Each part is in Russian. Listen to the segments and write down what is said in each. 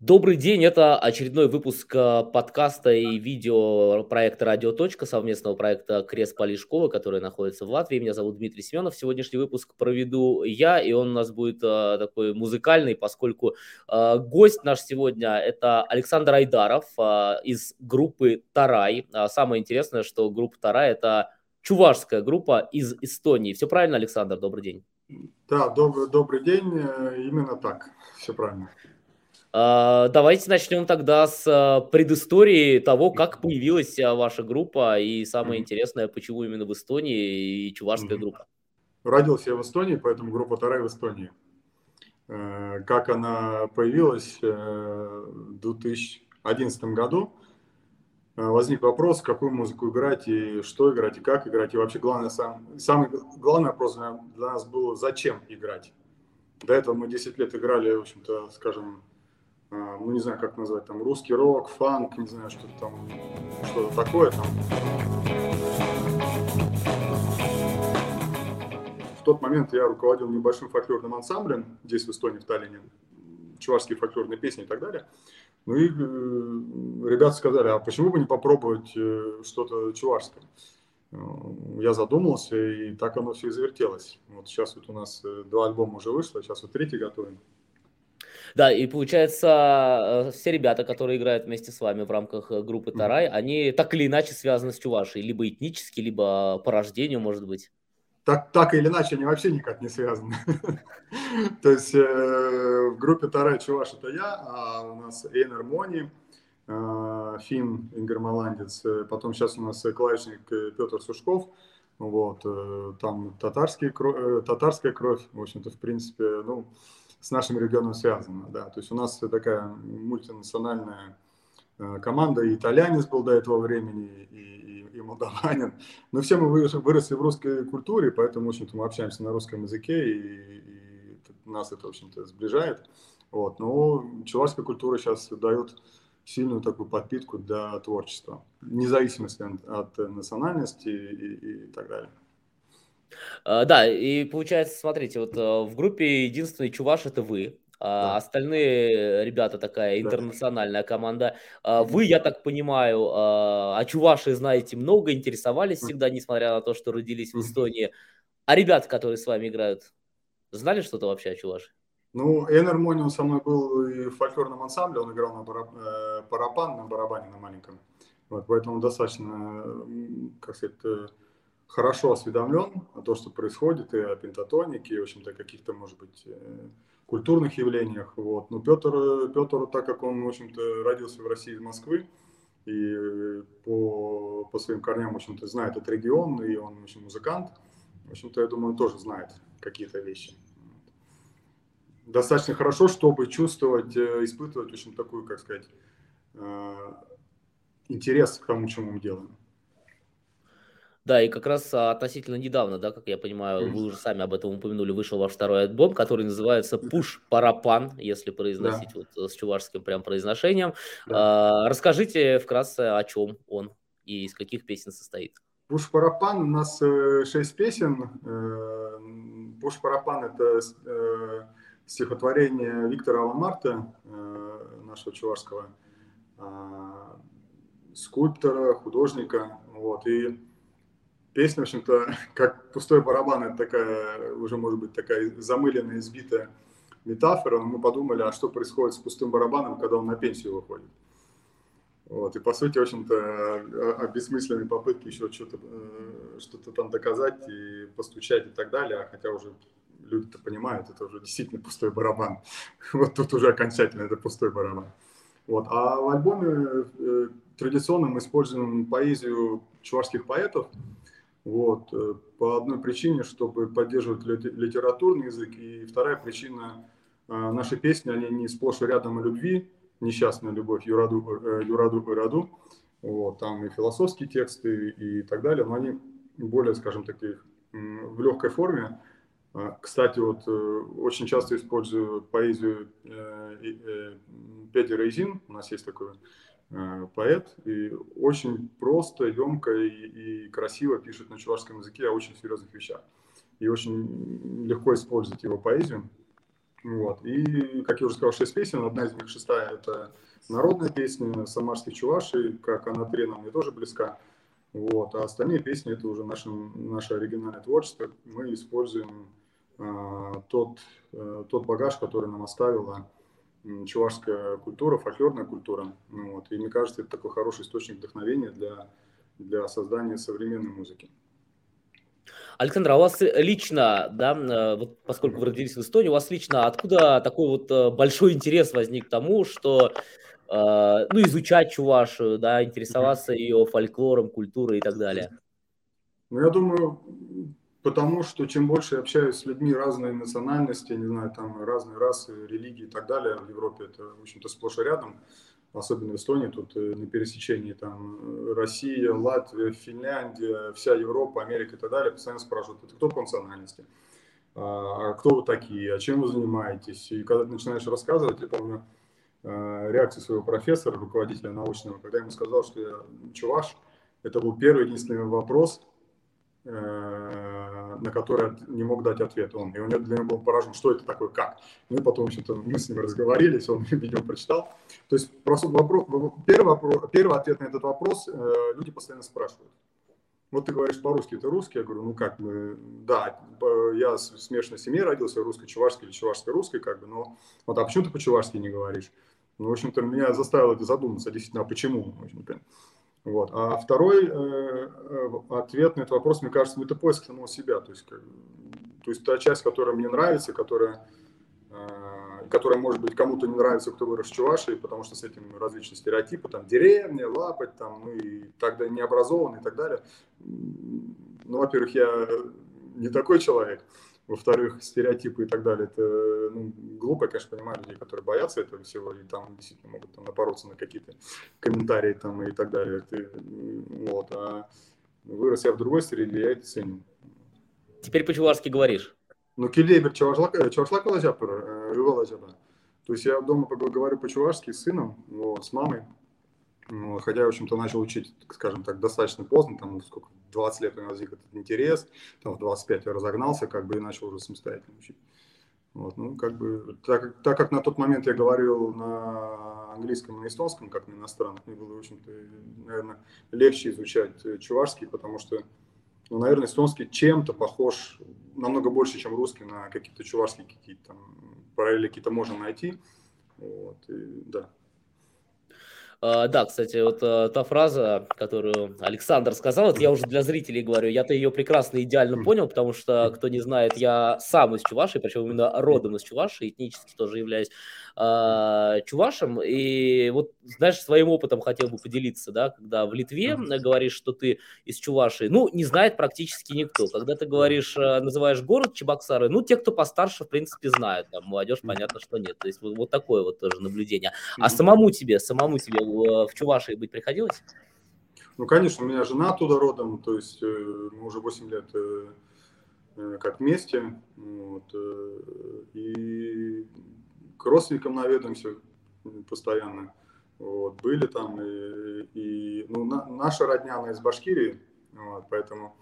Добрый день, это очередной выпуск э, подкаста и видео проекта «Радио. Точка», совместного проекта Крест Полишкова, который находится в Латвии. Меня зовут Дмитрий Семенов. Сегодняшний выпуск проведу я, и он у нас будет э, такой музыкальный, поскольку э, гость наш сегодня – это Александр Айдаров из группы «Тарай». А самое интересное, что группа «Тарай» – это чувашская группа из Эстонии. Все правильно, Александр? Добрый день. Да, добрый, добрый день. Именно так. Все правильно. А, давайте начнем тогда с а, предыстории того, как появилась а, ваша группа и самое интересное, почему именно в Эстонии и чувашская группа. Родился я в Эстонии, поэтому группа Тарай в Эстонии. Э, как она появилась э, в 2011 году, э, возник вопрос, какую музыку играть и что играть и как играть. И вообще главное, сам, самый главный вопрос для нас был, зачем играть. До этого мы 10 лет играли, в общем-то, скажем, ну не знаю, как назвать, там русский рок, фанк, не знаю, что-то там, что-то такое там. В тот момент я руководил небольшим фольклорным ансамблем здесь в Эстонии, в Таллине, чувашские фольклорные песни и так далее. Ну и э, ребята сказали, а почему бы не попробовать э, что-то чувашское? Э, я задумался, и так оно все и завертелось. Вот сейчас вот у нас э, два альбома уже вышло, сейчас вот третий готовим. Да, и получается, э, все ребята, которые играют вместе с вами в рамках э, группы Тарай, они так или иначе связаны с Чувашей, либо этнически, либо по рождению, может быть. Так, так или иначе, они вообще никак не связаны. То есть э, в группе Тарай Чуваш это я, а у нас Эйнер Мони, Фин Ингермаландец, потом сейчас у нас клавишник Петр Сушков, вот, там татарский, татарская кровь, в общем-то, в принципе, ну, с нашим регионом связано. Да. То есть у нас такая мультинациональная э, команда, и итальянец был до этого времени, и, и, и молдаванин. Но все мы выросли в русской культуре, поэтому, в общем-то, мы общаемся на русском языке, и, и нас это, в общем-то, сближает. Вот. Но чувашская культура сейчас дает сильную такую подпитку для творчества, вне зависимости от, от национальности и, и, и так далее. А, да, и получается, смотрите, вот а, в группе единственный чуваш это вы, а да. остальные ребята такая интернациональная да. команда. Вы, я так понимаю, о Чувашии знаете много, интересовались всегда, несмотря на то, что родились в Эстонии. А ребята, которые с вами играют, знали что-то вообще о Чувашии? Ну, Энер Мони, со мной был и в фольклорном ансамбле, он играл на бараб... Э, на барабане на маленьком. Вот, поэтому достаточно, как сказать, хорошо осведомлен о том, что происходит, и о пентатонике, и, в общем-то, каких-то, может быть, э, культурных явлениях. Вот. Но Петр, Петр, так как он, в общем-то, родился в России из Москвы, и по, по своим корням, в общем-то, знает этот регион, и он, в общем, музыкант, в общем-то, я думаю, он тоже знает какие-то вещи. Достаточно хорошо, чтобы чувствовать, э, испытывать, в общем, такую, как сказать, э, интерес к тому, чем мы делаем. Да, и как раз а, относительно недавно, да, как я понимаю, вы уже сами об этом упомянули, вышел ваш второй альбом, который называется «Пуш Парапан», если произносить да. вот с чувашским прям произношением. Да. А, расскажите вкратце, о чем он и из каких песен состоит. «Пуш Парапан» у нас э, шесть песен. Э, «Пуш Парапан» — это э, стихотворение Виктора Аламарта, нашего чувашского скульптора, художника. Вот, и песня, в общем-то, как пустой барабан, это такая, уже может быть такая замыленная, избитая метафора, но мы подумали, а что происходит с пустым барабаном, когда он на пенсию выходит. Вот, и по сути, в общем-то, обесмысленные попытки еще что-то э, что там доказать и постучать и так далее, а хотя уже люди-то понимают, это уже действительно пустой барабан. Вот тут уже окончательно это пустой барабан. Вот. А в альбоме э, традиционно мы используем поэзию чувашских поэтов, вот, э, по одной причине, чтобы поддерживать литературный язык. И вторая причина, э, наши песни, они не сплошь и рядом о любви, несчастная любовь, Юраду, э, Юраду Раду. Вот, там и философские тексты и так далее, но они более, скажем так, в легкой форме. Кстати, вот очень часто использую поэзию Петя Рейзин, у нас есть такой поэт, и очень просто, емко и, и красиво пишет на чувашском языке о очень серьезных вещах. И очень легко использовать его поэзию. Вот. И, как я уже сказал, шесть песен. Одна из них, шестая, это народная песня самарских чувашей, как она нам мне тоже близка. Вот. А остальные песни это уже наше, наше оригинальное творчество. Мы используем а, тот, а, тот багаж, который нам оставила чувашская культура, фольклорная культура. Ну, вот. И мне кажется, это такой хороший источник вдохновения для, для создания современной музыки. Александр, а у вас лично, да, э, вот поскольку вы родились в Эстонии, у вас лично откуда такой вот э, большой интерес возник к тому, что э, ну, изучать чувашию, да, интересоваться ее фольклором, культурой и так далее? Ну, я думаю, потому что чем больше я общаюсь с людьми разной национальности, не знаю, там разные расы, религии и так далее, в Европе это, в общем-то, сплошь и рядом, особенно в Эстонии, тут э, на пересечении там э, Россия, Латвия, Финляндия, вся Европа, Америка и так далее, постоянно спрашивают, это кто по национальности? А, а кто вы такие? А чем вы занимаетесь? И когда ты начинаешь рассказывать, я помню э, реакцию своего профессора, руководителя научного, когда я ему сказал, что я чуваш, это был первый единственный вопрос, на который не мог дать ответ он. И он для меня был поражен, что это такое, как. И потом, общем-то, мы с ним разговорились, он видео прочитал. То есть просто вопрос, первый, вопрос, первый ответ на этот вопрос э, люди постоянно спрашивают. Вот ты говоришь по-русски, ты русский? Я говорю, ну как, мы, да, я в смешанной семье родился, русской-чувашской или чувашской-русской, как бы, но вот, а почему ты по-чувашски не говоришь? Ну, в общем-то, меня заставило это задуматься, действительно, а почему? В общем-то. Вот. А второй э, э, ответ на этот вопрос, мне кажется, это поиск самого себя. То есть, как, то есть та часть, которая мне нравится, которая, э, которая может быть кому-то не нравится, кто вырос в Чувашии, потому что с этим различные стереотипы, там деревня, лапать, там, ну и тогда необразованный и так далее. Ну, во-первых, я не такой человек во-вторых, стереотипы и так далее, это ну, глупо, я, конечно, понимаю людей, которые боятся этого всего, и там действительно могут там, напороться на какие-то комментарии там и так далее. Ты, вот, а вырос я в другой среде, я это ценю. Теперь по-чувашски говоришь? Ну, килейбер чавашлак лазяпер, лазяпер. То есть я дома говорю по-чувашски с сыном, вот, с мамой, хотя, в общем-то, начал учить, скажем так, достаточно поздно, там, сколько, 20 лет у меня возник этот интерес, там, в 25 я разогнался, как бы, и начал уже самостоятельно учить. Вот, ну, как бы, так, так как на тот момент я говорил на английском и на эстонском, как на иностранных, мне было, в общем-то, наверное, легче изучать э, чувашский, потому что, ну, наверное, эстонский чем-то похож, намного больше, чем русский, на какие-то чувашские какие-то там параллели какие-то можно найти. Вот, и, да. А, да, кстати, вот а, та фраза, которую Александр сказал, это я уже для зрителей говорю, я-то ее прекрасно идеально понял, потому что, кто не знает, я сам из Чувашии, причем именно родом из Чувашии, этнически тоже являюсь э, чувашем. И вот, знаешь, своим опытом хотел бы поделиться, да, когда в Литве говоришь, что ты из Чувашии, ну, не знает практически никто. Когда ты говоришь, э, называешь город Чебоксары, ну, те, кто постарше, в принципе, знают, там, молодежь, понятно, что нет. То есть вот, вот такое вот тоже наблюдение. А самому тебе, самому тебе в Чувашии быть приходилось? Ну, конечно, у меня жена оттуда родом, то есть э, мы уже 8 лет э, как вместе. Вот, и к родственникам наведаемся постоянно. Вот, были там и, и ну, на, наша родня, она из Башкирии, вот, поэтому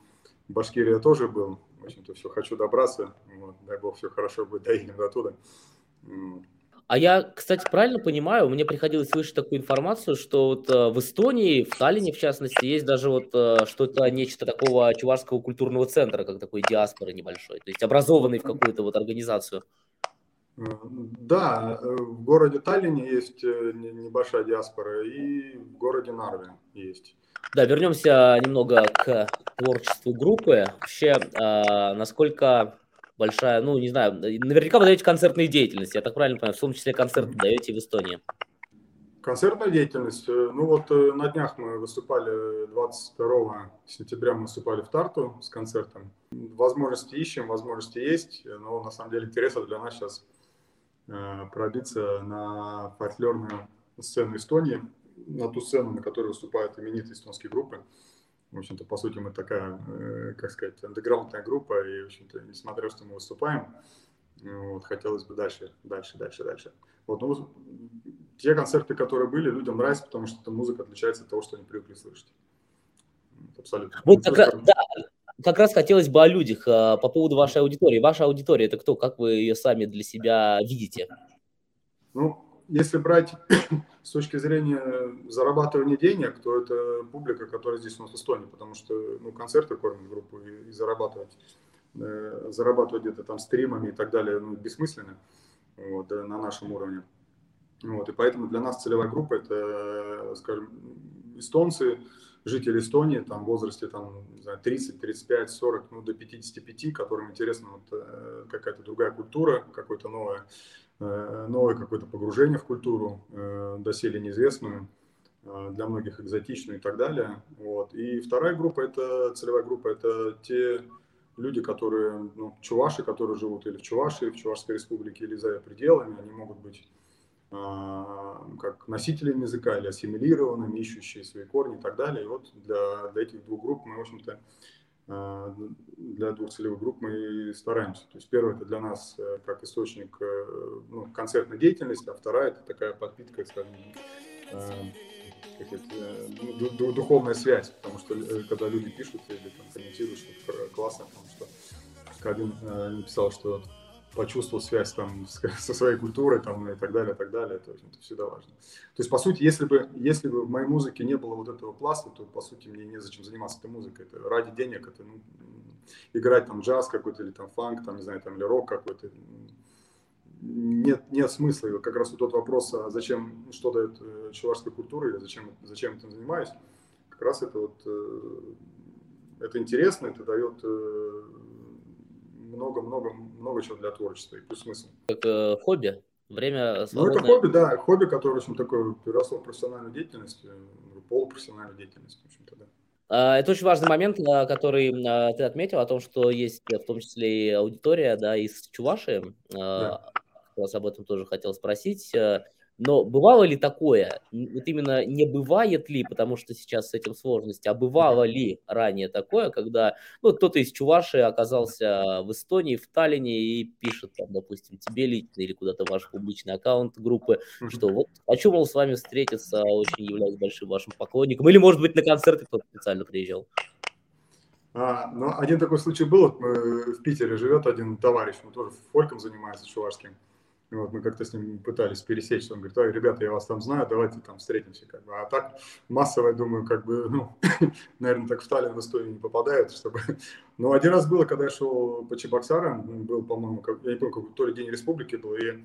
Башкирия тоже был. В общем-то, все, хочу добраться. Вот, дай бог, все хорошо будет, доедем до туда. А я, кстати, правильно понимаю, мне приходилось слышать такую информацию, что вот э, в Эстонии, в Таллине, в частности, есть даже вот э, что-то, нечто такого чувашского культурного центра, как такой диаспоры небольшой, то есть образованный в какую-то вот организацию. Да, э, в городе Таллине есть э, небольшая диаспора, и в городе Нарве есть. Да, вернемся немного к творчеству группы. Вообще, э, насколько большая, ну, не знаю, наверняка вы даете концертные деятельности, я так правильно понимаю, в том числе концерты даете в Эстонии. Концертная деятельность. Ну вот на днях мы выступали, 22 сентября мы выступали в Тарту с концертом. Возможности ищем, возможности есть, но на самом деле интереса для нас сейчас Э, пробиться на фольклорную сцену Эстонии, на ту сцену, на которой выступают именитые эстонские группы. В общем-то, по сути, мы такая, э, как сказать, андеграундная группа, и, в общем-то, несмотря что мы выступаем, вот, хотелось бы дальше, дальше, дальше, дальше. Вот, ну, те концерты, которые были, людям нравятся, потому что эта музыка отличается от того, что они привыкли слышать. Абсолютно. Вот как, да, как раз хотелось бы о людях, по поводу вашей аудитории. Ваша аудитория – это кто? Как вы ее сами для себя видите? Ну, если брать с точки зрения зарабатывания денег, то это публика, которая здесь у нас в Эстонии, потому что ну, концерты кормят группу и, и зарабатывать, э, зарабатывать где-то там стримами и так далее ну, бессмысленно вот, на нашем уровне. Вот, и поэтому для нас целевая группа это, скажем, эстонцы, жители Эстонии, там, в возрасте там, не знаю, 30, 35, 40, ну, до 55, которым интересна вот, э, какая-то другая культура, какое-то новое, э, новое какое-то погружение в культуру, э, доселе неизвестную, для многих экзотичную и так далее. Вот. И вторая группа, это целевая группа, это те люди, которые, ну, чуваши, которые живут или в Чувашии, в Чувашской республике, или за ее пределами, они могут быть как носителями языка или ассимилированными, ищущие свои корни и так далее. И вот для, для этих двух групп мы, в общем-то, а, для двух целевых групп мы стараемся. То есть первое это для нас э, как источник э, ну, концертной деятельности, а вторая это такая подпитка, скажем, э, ну, духовная связь, потому что когда люди пишут или там, комментируют, что классно, потому что один написал, что почувствовал связь там со своей культурой там и так далее, и так далее, это, это всегда важно. То есть, по сути, если бы, если бы в моей музыке не было вот этого пласта, то, по сути, мне незачем заниматься этой музыкой. Это ради денег, это ну, играть там джаз какой-то или там фанк, там, не знаю, там, или рок какой-то. Нет, нет смысла. И как раз вот тот вопрос, а зачем, что дает э, чувашская культура, или зачем, зачем этим занимаюсь, как раз это вот, э, это интересно, это дает э, много-много много чего для творчества и плюс смысл. Как э, хобби? Время свободное? Ну, это хобби, да. Хобби, которое, в общем, такое переросло в профессиональную деятельность, э, полупрофессиональную деятельность, в общем-то, да. А, это очень важный момент, а, который а, ты отметил, о том, что есть в том числе и аудитория да, из Чуваши. Да. Вас об этом тоже хотел спросить. Но бывало ли такое, вот именно не бывает ли, потому что сейчас с этим сложности, а бывало ли ранее такое, когда ну, кто-то из Чуваши оказался в Эстонии, в Таллине и пишет там, допустим, тебе лично или куда-то ваш публичный аккаунт группы, что вот хочу, мол, с вами встретиться, очень являюсь большим вашим поклонником, или, может быть, на концерты кто-то специально приезжал. А, ну, один такой случай был, в Питере живет один товарищ, он тоже фольком занимается чувашским. Вот, мы как-то с ним пытались пересечься. Он говорит, ребята, я вас там знаю, давайте там встретимся. Как бы. А так массово, я думаю, как бы, ну, наверное, так в Таллин в Эстонии не попадают, чтобы... Но один раз было, когда я шел по Чебоксарам, был, по-моему, как... я не помню, какой то ли День Республики был, и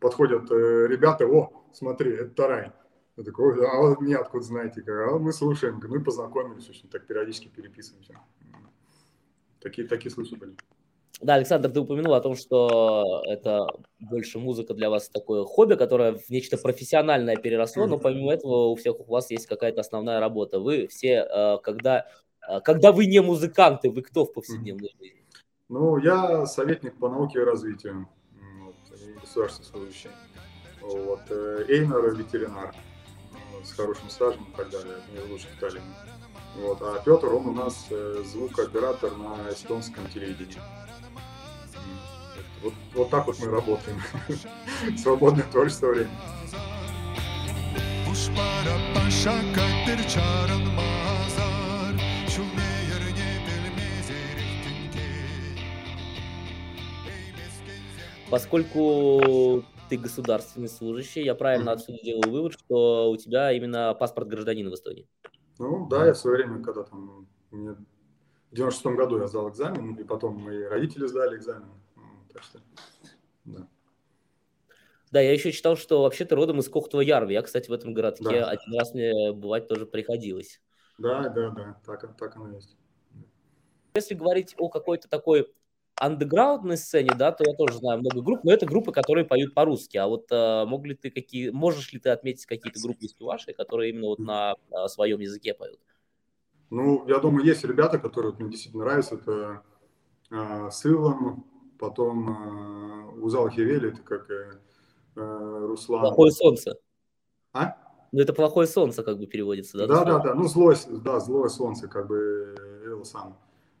подходят э, ребята, о, смотри, это Тарай. Я такой, а вы меня откуда знаете? А мы слушаем, ну и познакомились, очень так периодически переписываемся. Такие, такие случаи были. Да, Александр, ты упомянул о том, что это больше музыка для вас такое хобби, которое в нечто профессиональное переросло, но помимо этого у всех у вас есть какая-то основная работа. Вы все, э, когда, э, когда вы не музыканты, вы кто в повседневной жизни? Ну, я советник по науке и развитию, вот, государственный служащий. Вот, э, Эйнер ветеринар с хорошим стажем и так далее, не лучше в Таллине. Вот, а Петр, он у нас звукооператор на эстонском телевидении. Вот, вот так вот мы работаем. Свободное творчество времени. Поскольку ты государственный служащий, я правильно mm-hmm. отсюда делаю вывод, что у тебя именно паспорт гражданина в Эстонии. Ну да, я в свое время, когда там, мне в 96 году я сдал экзамен, и потом мои родители сдали экзамен. Что, да. Да, я еще читал, что вообще ты родом из Кохтова Ярви. Я, кстати, в этом городке да. один раз мне бывать тоже приходилось. Да, да, да, так, так оно есть. Если говорить о какой-то такой андеграундной сцене, да, то я тоже знаю много групп, но это группы, которые поют по-русски. А вот а, мог ли ты какие, можешь ли ты отметить какие-то группы из ваши, которые именно вот на а, своем языке поют? Ну, я думаю, есть ребята, которые вот, мне действительно нравятся. Это а, Сылом, потом э, Узал Хивели, это как э, э, Руслан. Плохое солнце. А? Ну, это плохое солнце, как бы переводится, да? Да, да, да. Ну, злое, да, злое солнце, как бы Элсан.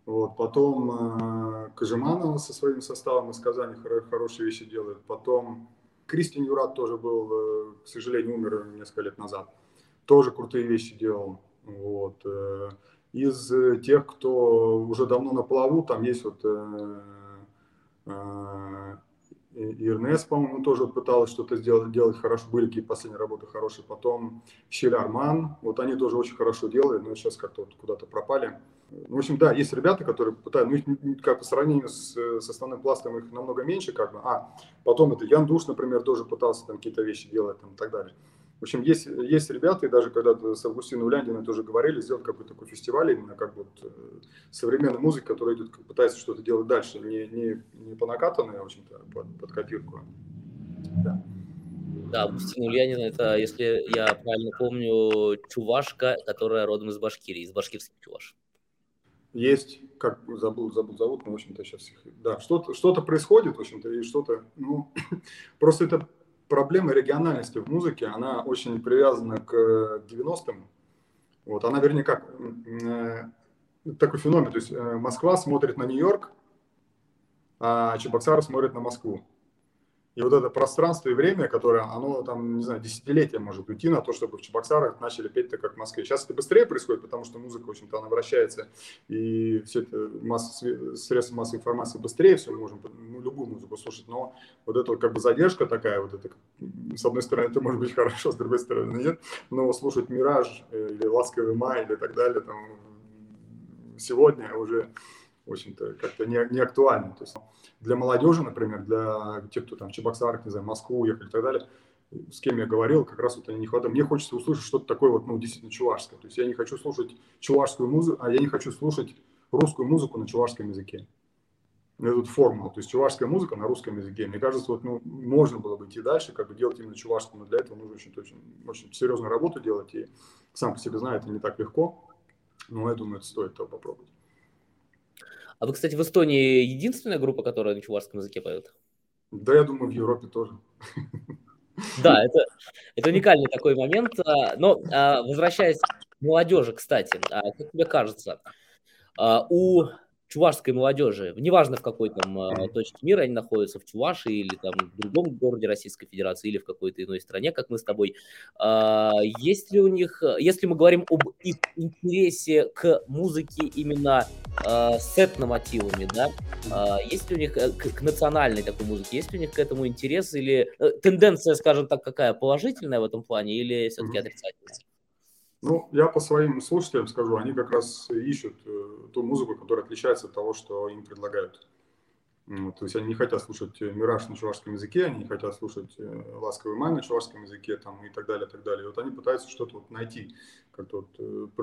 Вот, потом э, Кожеманова со своим составом из Казани хорошие вещи делает. Потом Кристин Юрат тоже был, э, к сожалению, умер несколько лет назад. Тоже крутые вещи делал. Вот. Э, из тех, кто уже давно на плаву, там есть вот и Ирнес, по-моему, тоже пыталась что-то сделать, делать хорошо. Были какие-то последние работы хорошие. Потом Щелярман, вот они тоже очень хорошо делали, но сейчас как-то вот куда-то пропали. В общем, да, есть ребята, которые пытаются, ну, их как по сравнению с, с основным пластом их намного меньше, как бы. А, потом это Ян Душ, например, тоже пытался там какие-то вещи делать там, и так далее. В общем, есть, есть ребята, и даже когда с Августином Уляндиной тоже говорили, сделать какой-то такой фестиваль именно как вот э, современной музыки, которая идет, пытается что-то делать дальше, не, не, не по накатанной, а, в общем-то, под, под копирку. Да. Да, Августина Ульянина, это, если я правильно помню, чувашка, которая родом из Башкирии, из башкирских чуваш. Есть, как забыл, забыл зовут, но, в общем-то, сейчас их... Да, что-то что происходит, в общем-то, и что-то... Ну, просто это проблема региональности в музыке, она очень привязана к 90-м. Вот, она, вернее, как э, такой феномен. То есть э, Москва смотрит на Нью-Йорк, а Чебоксары смотрят на Москву. И вот это пространство и время, которое, оно там, не знаю, десятилетия может уйти на то, чтобы в Чебоксарах начали петь-то как в Москве. Сейчас это быстрее происходит, потому что музыка, в общем-то, она вращается, и все это масса, средства массовой информации быстрее, все мы можем ну, любую музыку слушать, но вот эта как бы задержка такая, вот это, с одной стороны, это может быть хорошо, с другой стороны, нет, но слушать «Мираж» или «Ласковый май» или так далее, там, сегодня уже, в общем-то, как-то не, не актуально. То есть, для молодежи, например, для тех, кто там в Чебоксарах, не знаю, Москву уехали и так далее, с кем я говорил, как раз вот они не хватает. Мне хочется услышать что-то такое вот, ну, действительно чувашское. То есть я не хочу слушать чувашскую музыку, а я не хочу слушать русскую музыку на чувашском языке. Это вот формула, то есть чувашская музыка на русском языке. Мне кажется, вот, ну, можно было бы идти дальше, как бы делать именно чувашскую, но для этого нужно очень, очень, очень серьезную работу делать, и сам по себе знаю, это не так легко, но я думаю, это стоит того попробовать. А вы, кстати, в Эстонии единственная группа, которая на чувашском языке поет? Да, я думаю, в Европе тоже. Да, это, это уникальный такой момент. А, но а, возвращаясь к молодежи, кстати, а, как тебе кажется, у чувашской молодежи, неважно в какой там э, точке мира они находятся, в Чувашии или там в другом городе Российской Федерации или в какой-то иной стране, как мы с тобой, э, есть ли у них, если мы говорим об их интересе к музыке именно э, с этномотивами, да, э, есть ли у них к, к национальной такой музыке, есть ли у них к этому интерес или э, тенденция, скажем так, какая положительная в этом плане или все-таки отрицательная? Ну, я по своим слушателям скажу, они как раз ищут э, ту музыку, которая отличается от того, что им предлагают. То есть они не хотят слушать э, «Мираж» на чувашском языке, они не хотят слушать э, «Ласковый май» на чувашском языке там, и так далее, и так далее. И вот они пытаются что-то вот найти, как-то вот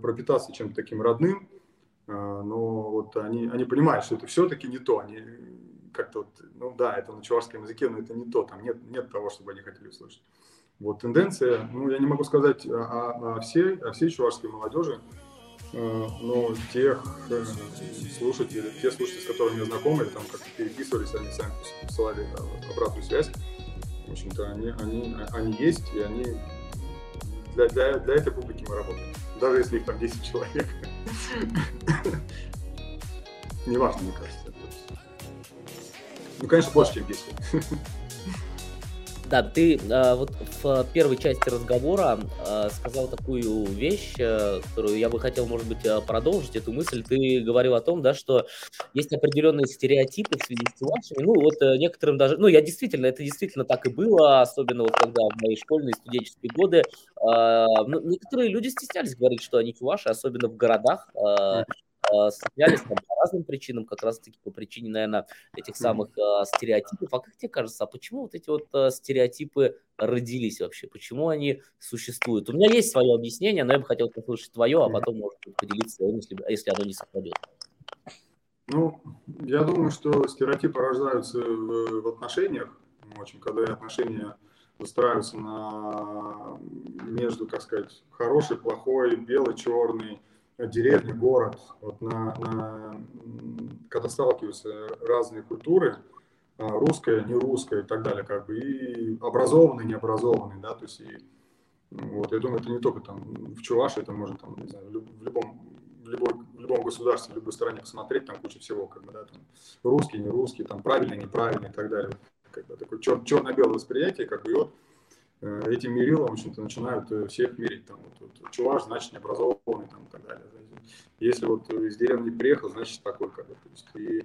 пропитаться чем-то таким родным, а, но вот они, они понимают, что это все-таки не то. Они как-то вот, ну да, это на чувашском языке, но это не то, там нет, нет того, чтобы они хотели слушать. Вот тенденция, ну, я не могу сказать о, о, всей, о всей чувашской молодежи, э, но тех э, слушателей, те слушатели, с которыми я знаком, или там как переписывались, они сами посылали обратную связь, в общем-то, они, они, они есть, и они для, для, для этой публики мы работаем. Даже если их там 10 человек. Неважно, мне кажется. Ну, конечно, больше, чем 10. Да, ты э, вот в первой части разговора э, сказал такую вещь, э, которую я бы хотел, может быть, э, продолжить эту мысль. Ты говорил о том, да, что есть определенные стереотипы в связи с вашими. Ну, вот э, некоторым даже, ну, я действительно, это действительно так и было, особенно вот когда в мои школьные студенческие годы. Э, ну, некоторые люди стеснялись говорить, что они чуваши, особенно в городах. Э, стеснялись там, по разным причинам, как раз-таки по причине, наверное, этих самых э, стереотипов. А как тебе кажется, а почему вот эти вот э, стереотипы родились вообще? Почему они существуют? У меня есть свое объяснение, но я бы хотел послушать твое, а потом, может быть, поделиться своим, если, если оно не совпадет. Ну, я думаю, что стереотипы рождаются в, в отношениях. Очень, когда отношения выстраиваются на между, как сказать, хороший, плохой, белый, черный, деревня, город, вот на, на, когда сталкиваются разные культуры, а, русская, не русская и так далее, как бы, и образованный, необразованный, да, то есть, и, вот, я думаю, это не только там в Чувашии, это можно там, не знаю, в любом, в любой, в любом государстве, в любой стране посмотреть, там куча всего, как бы, да, там, русский, не русский, там, правильный, неправильный и так далее, как бы, такое чер- черно-белое восприятие, как бы, и вот, этим мерилом, в общем-то, начинают э, всех мерить. Там, вот, вот, чуваш, значит, необразованный там, и так далее. Если вот из деревни приехал, значит, такой, как бы, то есть, и,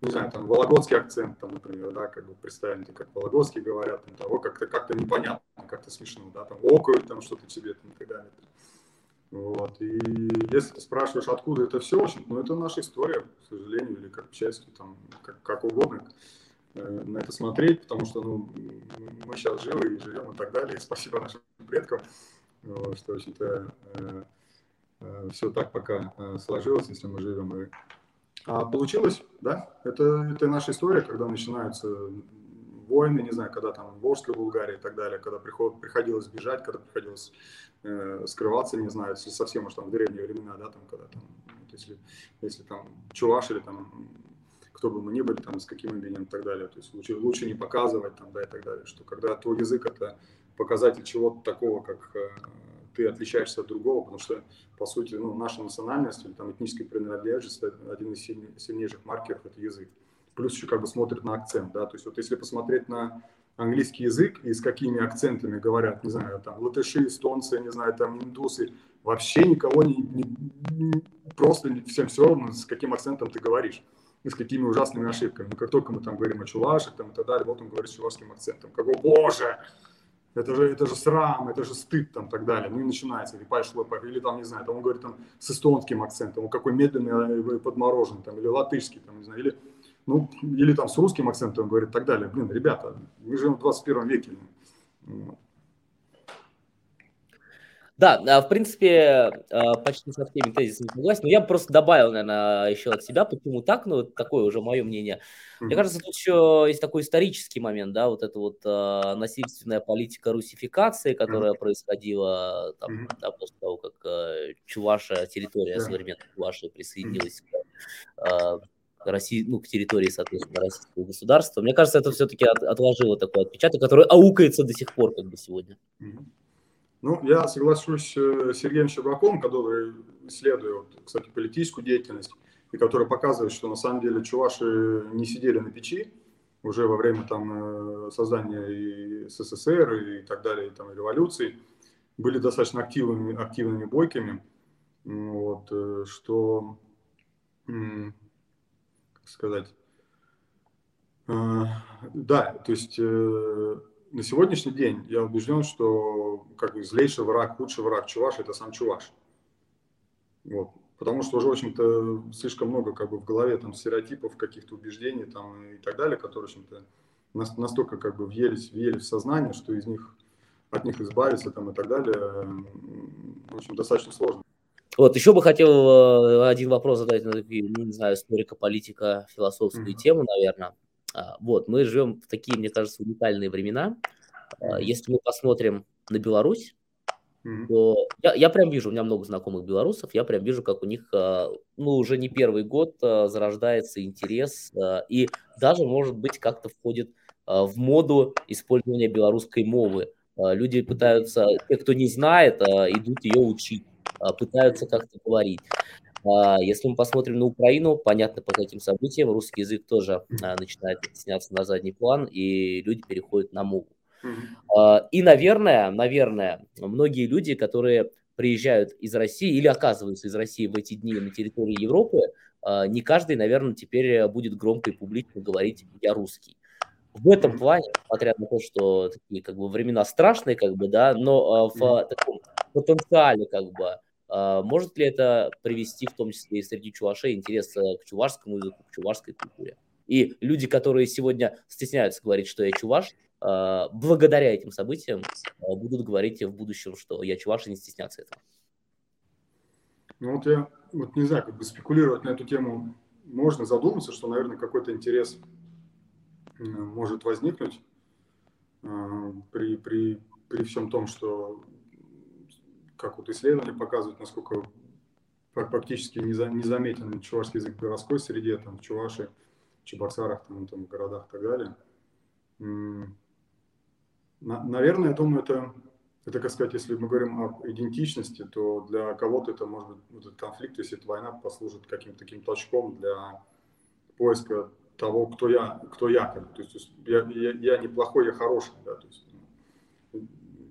не знаю, там, вологодский акцент, там, например, да, как бы представим, как вологодские говорят, там, того как-то как непонятно, как-то смешно, да, там, окают, там, что-то тебе, там, и так далее. Вот. И если ты спрашиваешь, откуда это все, очень, ну, это наша история, к сожалению, или как к счастью, там, как, как угодно э, на это смотреть, потому что ну, мы сейчас живы и живем и так далее. И спасибо нашим предкам, что, в общем-то, э, э, все так пока э, сложилось, если мы живем. И... А получилось, да, это, это наша история, когда начинаются войны, не знаю, когда там в Волжской Булгарии и так далее, когда приход, приходилось бежать, когда приходилось э, скрываться, не знаю, совсем уж там в древние времена, да, там, когда там, вот, если, если там чуваш или там кто бы мы ни были, там, с каким именем и так далее, то есть лучше, лучше не показывать, там, да, и так далее, что когда твой язык это показатель чего-то такого, как э, ты отличаешься от другого, потому что, по сути, ну, наша национальность или там этническая принадлежность, один из сильнейших маркеров – это язык. Плюс еще как бы смотрит на акцент, да, то есть вот если посмотреть на английский язык и с какими акцентами говорят, не знаю, там латыши, эстонцы, не знаю, там индусы, вообще никого не, не просто всем все равно, с каким акцентом ты говоришь и с какими ужасными ошибками. Но как только мы там говорим о чувашах там, и так далее, вот он говорит с чувашским акцентом. Как, о боже, это же, это же срам, это же стыд, там, так далее. Ну и начинается, или паш или там, не знаю, там он говорит там с эстонским акцентом, он какой медленный э, подмороженный, там, или латышский, там, не знаю, или ну, или там с русским акцентом говорит и так далее. Блин, ребята, мы живем в 21 веке. Да, а, в принципе, а, почти со всеми тезисами согласен. Но я бы просто добавил, наверное, еще от себя, почему так, ну, такое уже мое мнение. Mm-hmm. Мне кажется, тут еще есть такой исторический момент, да, вот эта вот э, насильственная политика русификации, которая mm-hmm. происходила там, mm-hmm. да, после того, как э, Чуваша, территория yeah. современной Чуваши присоединилась mm-hmm. к России, ну, к территории, соответственно, российского государства. Мне кажется, это все-таки от, отложило такой отпечаток, который аукается до сих пор, как бы сегодня. Ну, я соглашусь э, с Сергеем Щербаком, который исследует, кстати, политическую деятельность, и который показывает, что на самом деле чуваши не сидели на печи уже во время там э, создания и СССР и так далее, и там и революции, были достаточно активными, активными бойками, вот, э, что сказать. А, да, то есть э, на сегодняшний день я убежден, что как бы злейший враг, худший враг Чуваш – это сам Чуваш. Вот. Потому что уже, в общем-то, слишком много как бы в голове там стереотипов, каких-то убеждений там и так далее, которые, в общем-то, настолько как бы въелись, въелись в сознание, что из них, от них избавиться там и так далее, в общем, достаточно сложно. Вот, еще бы хотел э, один вопрос задать не знаю, историко-политика, философскую mm-hmm. тему, наверное. А, вот, мы живем в такие, мне кажется, уникальные времена. Mm-hmm. Если мы посмотрим на Беларусь, mm-hmm. то я, я прям вижу, у меня много знакомых белорусов, я прям вижу, как у них, а, ну, уже не первый год зарождается интерес и даже, может быть, как-то входит в моду использования белорусской мовы. Люди пытаются, те, кто не знает, идут ее учить а, пытаются как-то говорить. А, если мы посмотрим на Украину, понятно по каким событиям, русский язык тоже а, начинает сняться на задний план, и люди переходят на мову. И, наверное, наверное, многие люди, которые приезжают из России или оказываются из России в эти дни на территории Европы, не каждый, наверное, теперь будет громко и публично говорить «я русский». В этом плане, несмотря на то, что такие как бы времена страшные, как бы, да, но в таком потенциале, как бы, а, может ли это привести, в том числе и среди чувашей, интерес э, к чувашскому языку, к чувашской культуре? И люди, которые сегодня стесняются говорить, что я чуваш, а, благодаря этим событиям а, будут говорить в будущем, что я чуваш, и не стесняться этого. Ну вот я вот не знаю, как бы спекулировать на эту тему можно задуматься, что, наверное, какой-то интерес может возникнуть при, при, при всем том, что как вот исследования показывают, насколько практически незаметен чувашский язык в городской среде, там, в Чуваши, Чебоксарах, там, там, городах и так далее. Наверное, я думаю, это, это, как сказать, если мы говорим об идентичности, то для кого-то это может быть, этот конфликт, если эта война послужит каким-то таким толчком для поиска того, кто я, кто я, то есть я, я, я неплохой, я хороший, да, то есть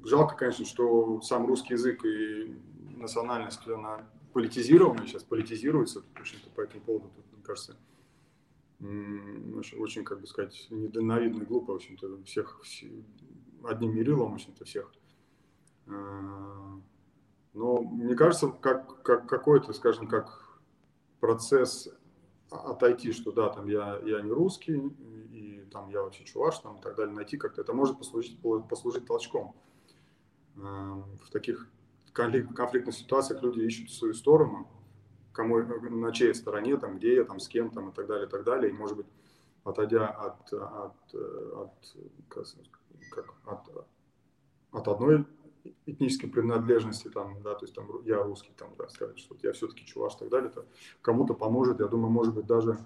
жалко, конечно, что сам русский язык и национальность, она политизирована, сейчас политизируется, в общем-то, по этому поводу, мне кажется, очень, как бы сказать, недальновидно и глупо, в общем-то, всех, одним мерилом, в общем-то, всех. А, но мне кажется, как, как какой-то, скажем, как процесс отойти, что да, там я, я не русский, и там я вообще чуваш, там и так далее, найти как-то, это может послужить, послужить толчком. В таких конфликтных ситуациях люди ищут свою сторону, кому, на чьей стороне, там, где я, там, с кем, там, и так далее, и так далее. И, может быть, отойдя от, от, от, как, от, от одной этнической принадлежности, там, да, то есть там я русский, там, да, сказать, что я все-таки чуваш и так далее, это кому-то поможет, я думаю, может быть, даже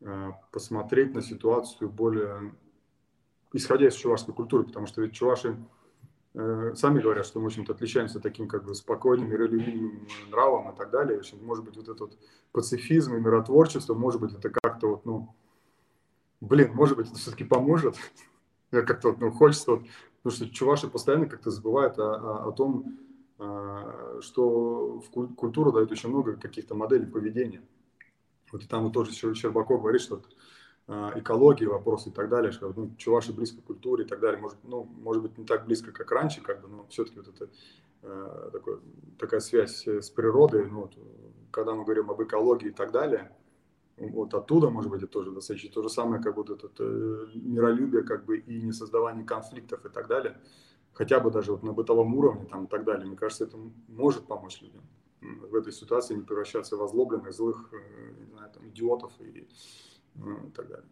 э, посмотреть на ситуацию более, исходя из чувашской культуры, потому что ведь чуваши сами говорят, что мы, в общем-то, отличаемся таким как бы спокойным, миролюбивым нравом и так далее. В общем, может быть, вот этот пацифизм и миротворчество, может быть, это как-то вот, ну, блин, может быть, это все-таки поможет. Как-то вот, ну, хочется вот Потому что чуваши постоянно как-то забывают о, о, о том, а, что в культуру дает очень много каких-то моделей поведения. Вот и там вот тоже Щербаков говорит, что а, экология, вопросы и так далее, что ну, чуваши близко к культуре и так далее. Может, ну, может быть, не так близко, как раньше, как бы, но все-таки вот это э, такой, такая связь с природой, ну, вот, когда мы говорим об экологии и так далее, вот оттуда, может быть, это тоже достаточно то же самое, как вот это э, миролюбие, как бы и не создавание конфликтов и так далее. Хотя бы даже вот на бытовом уровне там и так далее. Мне кажется, это может помочь людям в этой ситуации не превращаться в озлобленных, злых, э, не знаю, там, идиотов и, э, и так далее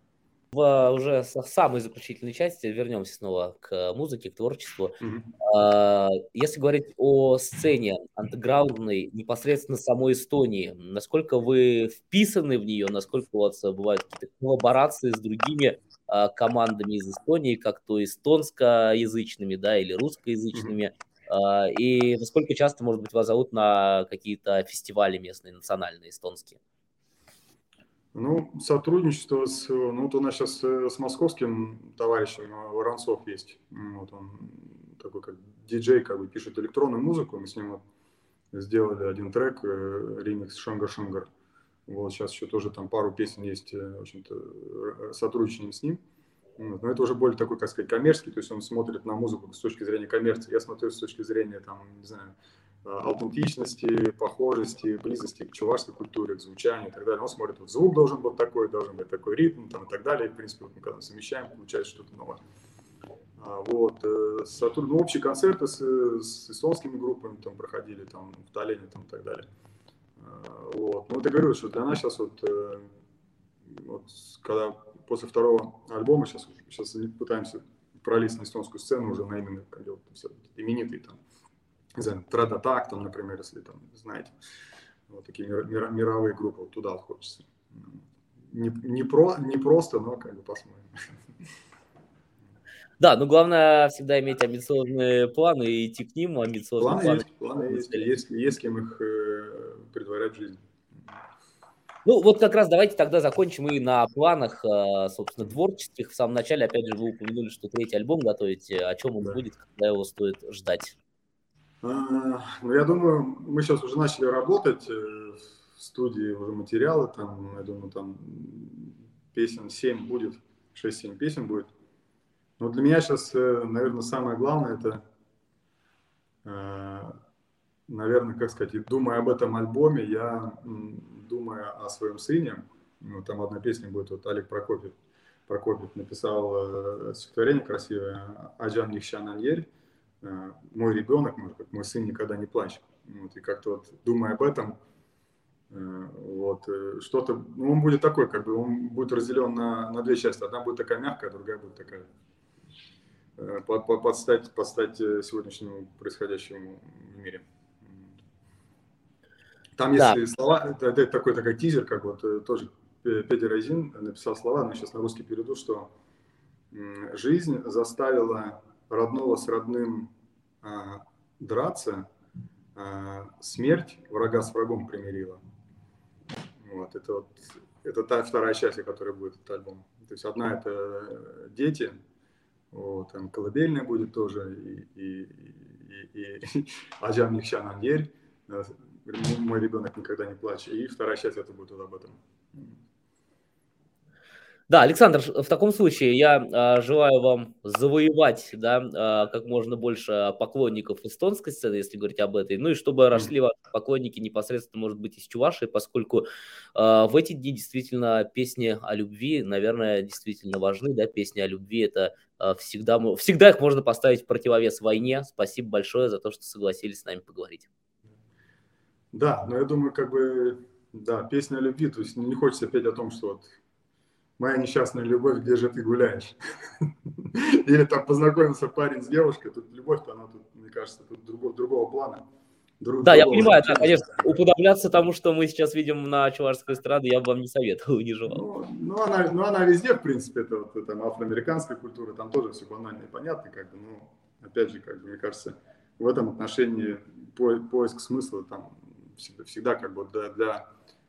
в уже самой заключительной части вернемся снова к музыке, к творчеству. Mm-hmm. Если говорить о сцене андеграундной непосредственно самой Эстонии, насколько вы вписаны в нее, насколько у вас бывают какие-то коллаборации с другими а, командами из Эстонии, как то эстонскоязычными, да, или русскоязычными, mm-hmm. и насколько часто, может быть, вас зовут на какие-то фестивали местные, национальные, эстонские? Ну, сотрудничество с, ну вот у нас сейчас э, с московским товарищем э, Воронцов есть, вот он такой как диджей, как бы пишет электронную музыку, мы с ним вот сделали один трек, э, ремикс Шангар Шангар, вот сейчас еще тоже там пару песен есть, в общем-то, сотрудничаем с ним, вот. но это уже более такой, как сказать, коммерческий, то есть он смотрит на музыку с точки зрения коммерции, я смотрю с точки зрения, там, не знаю, аутентичности, похожести, близости к чувашской культуре, к звучанию и так далее. Он смотрит, вот звук должен быть такой, должен быть такой ритм там, и так далее. И, в принципе, вот мы когда совмещаем, получается что-то новое. А, вот. Э, сотруд... Ну, общие концерты с, с эстонскими группами там проходили, там, в Таллине там, и так далее. А, вот. Ну, это говорю, что для нас сейчас вот, э, вот когда после второго альбома сейчас, сейчас пытаемся пролезть на эстонскую сцену уже на именно как вот, все, именитые там не знаю, Attack, там, например, если там, знаете, вот такие мир, мир, мировые группы, вот туда хочется. Не, не, про, не просто, но как бы посмотрим. Да, но главное всегда иметь амбициозные планы и идти к ним. Амбициозные планы, планы, есть, планы есть, есть, есть кем их э, предварять в жизни. Ну, вот как раз давайте тогда закончим и на планах, э, собственно, творческих. В самом начале, опять же, вы упомянули, что третий альбом готовите. О чем он да. будет, когда его стоит ждать? А, ну, я думаю, мы сейчас уже начали работать э, в студии, уже материалы, там, я думаю, там песен 7 будет, 6-7 песен будет. Но для меня сейчас, э, наверное, самое главное, это, э, наверное, как сказать, думая об этом альбоме, я думаю о своем сыне, ну, там одна песня будет, вот Олег Прокопьев, Прокопьев написал стихотворение красивое «Аджан Нихшан Аньерь», мой ребенок, может быть, мой сын никогда не плачет. Вот, и как-то вот думая об этом, э, вот, э, что-то, ну, он будет такой, как бы, он будет разделен на, на две части. Одна будет такая мягкая, другая будет такая под, под, подстать, подстать сегодняшнему происходящему в мире. Там есть да. слова, это, это такой, такой тизер, как вот тоже Петя Розин написал слова, но сейчас на русский перейду, что жизнь заставила родного с родным а, драться, а, смерть врага с врагом примирила. Вот, это вот это та вторая часть, которая будет этот альбом. То есть одна это дети, Вот, там колыбельная будет тоже, и, и, и, и, Аджан Михшан Ангель, мой ребенок никогда не плачет, и вторая часть это будет об этом. Да, Александр, в таком случае я э, желаю вам завоевать да, э, как можно больше поклонников эстонской сцены, если говорить об этой, ну и чтобы росли ваши поклонники непосредственно, может быть, из Чувашии, поскольку э, в эти дни действительно песни о любви, наверное, действительно важны, да, песни о любви это э, всегда, всегда их можно поставить в противовес войне. Спасибо большое за то, что согласились с нами поговорить. Да, но я думаю, как бы, да, песня о любви, то есть не хочется петь о том, что вот моя несчастная любовь, где же ты гуляешь? Или там познакомился парень с девушкой, тут любовь-то, она тут, мне кажется, тут другого, другого плана. Друг, да, я понимаю, да, конечно, уподобляться тому, что мы сейчас видим на чувашской эстраде, я бы вам не советовал, не желал. Ну, ну, она, ну, она везде, в принципе, это вот там афроамериканская культура, там тоже все банально и понятно, как бы, но, опять же, как бы, мне кажется, в этом отношении по, поиск смысла там всегда, всегда как бы для, для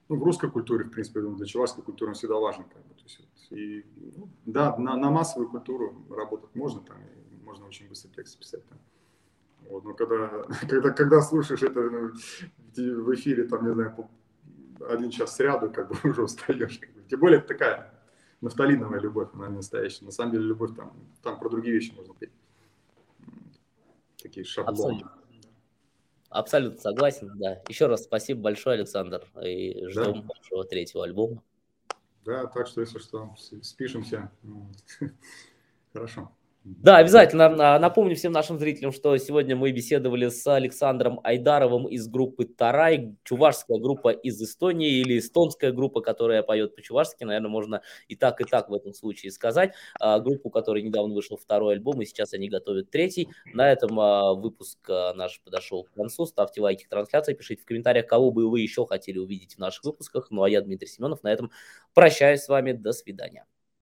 ну, в русской культуре, в принципе, для чувашской культуры он всегда важен. Как бы. То есть, и, ну, да, на, на массовую культуру работать можно, там, можно очень быстро текст писать. Там. Вот, но когда, когда, когда слушаешь это ну, в эфире, там, не знаю, один час сряду, как бы уже устаешь. Как бы. Тем более, такая нафталиновая любовь, она не настоящая. На самом деле, любовь там, там про другие вещи можно петь. Такие шаблоны. Абсолютно. Абсолютно согласен, да. Еще раз спасибо большое, Александр, и ждем да. вашего третьего альбома. Да, так что, если что, спишемся. Хорошо. Да, обязательно. А, напомню всем нашим зрителям, что сегодня мы беседовали с Александром Айдаровым из группы Тарай, чувашская группа из Эстонии или эстонская группа, которая поет по-чувашски, наверное, можно и так, и так в этом случае сказать. А, группу, которой недавно вышел второй альбом, и сейчас они готовят третий. На этом а, выпуск наш подошел к концу. Ставьте лайки к трансляции, пишите в комментариях, кого бы вы еще хотели увидеть в наших выпусках. Ну а я, Дмитрий Семенов, на этом прощаюсь с вами. До свидания.